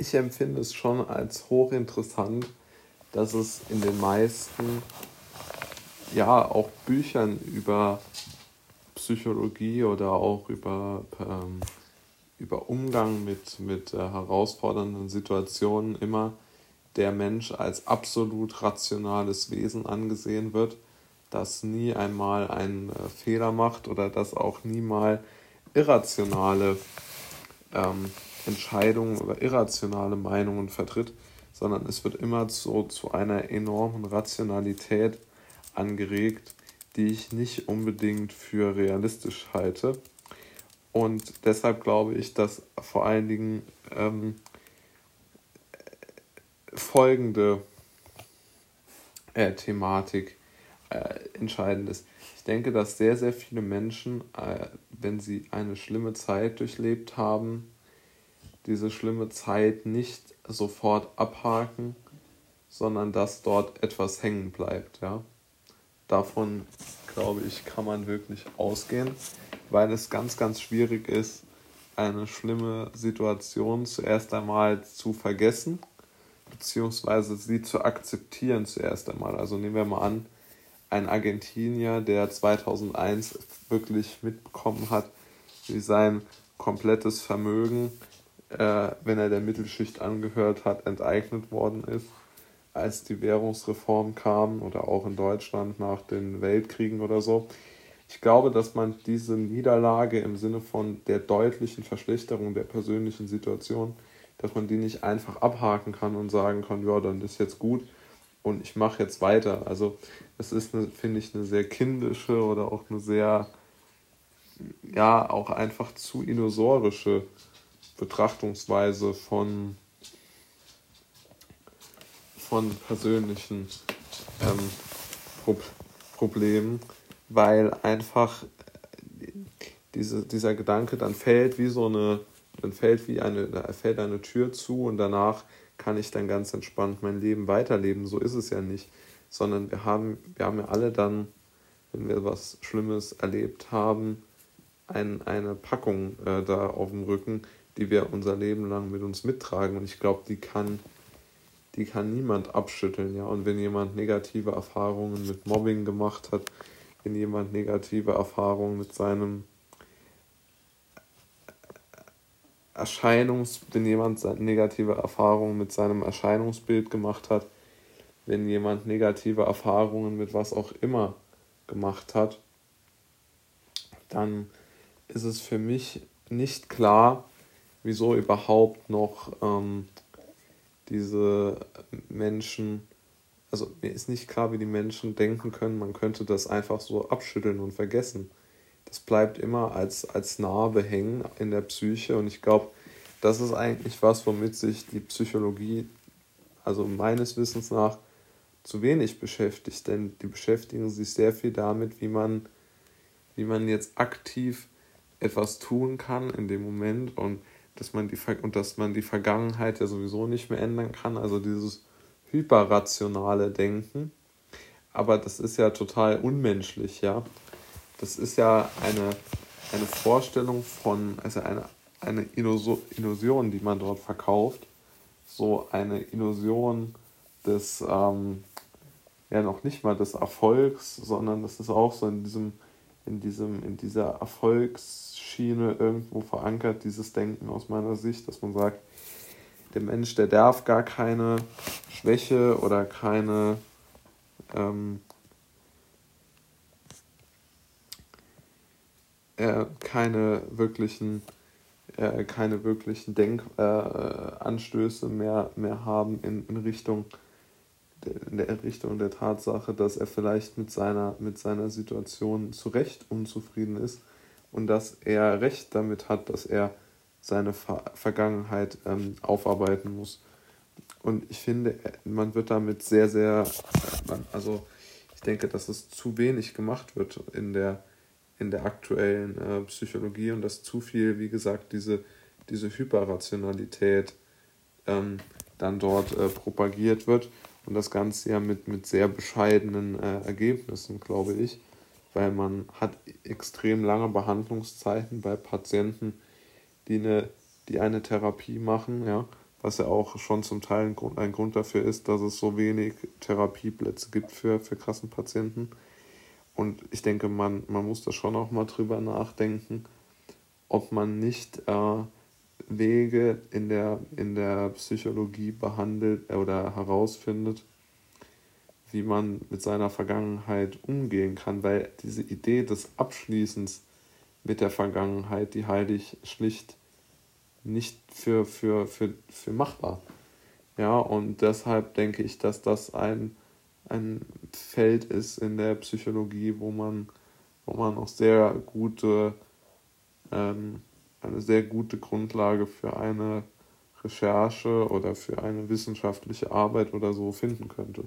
ich empfinde es schon als hochinteressant, dass es in den meisten, ja, auch Büchern über Psychologie oder auch über, ähm, über Umgang mit, mit äh, herausfordernden Situationen immer der Mensch als absolut rationales Wesen angesehen wird, das nie einmal einen äh, Fehler macht oder das auch nie mal irrationale ähm, Entscheidungen oder irrationale Meinungen vertritt, sondern es wird immer so zu einer enormen Rationalität angeregt, die ich nicht unbedingt für realistisch halte. Und deshalb glaube ich, dass vor allen Dingen ähm, folgende äh, Thematik äh, entscheidend ist. Ich denke, dass sehr, sehr viele Menschen, äh, wenn sie eine schlimme Zeit durchlebt haben, diese schlimme Zeit nicht sofort abhaken, sondern dass dort etwas hängen bleibt. Ja? Davon, glaube ich, kann man wirklich ausgehen, weil es ganz, ganz schwierig ist, eine schlimme Situation zuerst einmal zu vergessen, beziehungsweise sie zu akzeptieren zuerst einmal. Also nehmen wir mal an, ein Argentinier, der 2001 wirklich mitbekommen hat, wie sein komplettes Vermögen äh, wenn er der Mittelschicht angehört hat, enteignet worden ist, als die Währungsreform kam oder auch in Deutschland nach den Weltkriegen oder so. Ich glaube, dass man diese Niederlage im Sinne von der deutlichen Verschlechterung der persönlichen Situation, dass man die nicht einfach abhaken kann und sagen kann, ja, dann ist jetzt gut und ich mache jetzt weiter. Also es ist, finde ich, eine sehr kindische oder auch eine sehr, ja, auch einfach zu illusorische Betrachtungsweise von, von persönlichen ähm, Pro Problemen, weil einfach diese, dieser Gedanke dann fällt wie so eine, dann fällt wie eine, da fällt eine Tür zu und danach kann ich dann ganz entspannt mein Leben weiterleben. So ist es ja nicht. Sondern wir haben, wir haben ja alle dann, wenn wir was Schlimmes erlebt haben, ein, eine Packung äh, da auf dem Rücken, die wir unser Leben lang mit uns mittragen. Und ich glaube, die kann, die kann niemand abschütteln. Ja? Und wenn jemand negative Erfahrungen mit Mobbing gemacht hat, wenn jemand negative Erfahrungen mit seinem Erscheinungs, wenn jemand negative Erfahrungen mit seinem Erscheinungsbild gemacht hat, wenn jemand negative Erfahrungen mit was auch immer gemacht hat, dann ist es für mich nicht klar, wieso überhaupt noch ähm, diese Menschen, also mir ist nicht klar, wie die Menschen denken können, man könnte das einfach so abschütteln und vergessen. Das bleibt immer als, als Narbe hängen in der Psyche. Und ich glaube, das ist eigentlich was, womit sich die Psychologie, also meines Wissens nach, zu wenig beschäftigt, denn die beschäftigen sich sehr viel damit, wie man, wie man jetzt aktiv etwas tun kann in dem Moment. Und dass man die und dass man die Vergangenheit ja sowieso nicht mehr ändern kann, also dieses hyperrationale Denken. Aber das ist ja total unmenschlich, ja. Das ist ja eine, eine Vorstellung von, also eine, eine Illusion, die man dort verkauft. So eine Illusion des, ähm, ja noch nicht mal des Erfolgs, sondern das ist auch so in diesem, in diesem, in dieser Erfolgs- Schiene irgendwo verankert, dieses Denken aus meiner Sicht, dass man sagt, der Mensch, der darf gar keine Schwäche oder keine ähm, äh, keine wirklichen äh, keine wirklichen Denkanstöße äh, mehr, mehr haben in, in Richtung in der Richtung der Tatsache, dass er vielleicht mit seiner, mit seiner Situation zu Recht unzufrieden ist und dass er recht damit hat, dass er seine Ver Vergangenheit ähm, aufarbeiten muss. Und ich finde, man wird damit sehr, sehr, also ich denke, dass es zu wenig gemacht wird in der, in der aktuellen äh, Psychologie und dass zu viel, wie gesagt, diese, diese Hyperrationalität ähm, dann dort äh, propagiert wird und das Ganze ja mit, mit sehr bescheidenen äh, Ergebnissen, glaube ich weil man hat extrem lange Behandlungszeiten bei Patienten, die eine, die eine Therapie machen, ja, was ja auch schon zum Teil ein Grund, ein Grund dafür ist, dass es so wenig Therapieplätze gibt für, für Kassenpatienten. Und ich denke, man, man muss da schon auch mal drüber nachdenken, ob man nicht äh, Wege in der, in der Psychologie behandelt oder herausfindet, wie man mit seiner Vergangenheit umgehen kann, weil diese Idee des Abschließens mit der Vergangenheit, die halte ich schlicht nicht für, für, für, für machbar. Ja, und deshalb denke ich, dass das ein, ein Feld ist in der Psychologie, wo man, wo man auch sehr gute, ähm, eine sehr gute Grundlage für eine Recherche oder für eine wissenschaftliche Arbeit oder so finden könnte.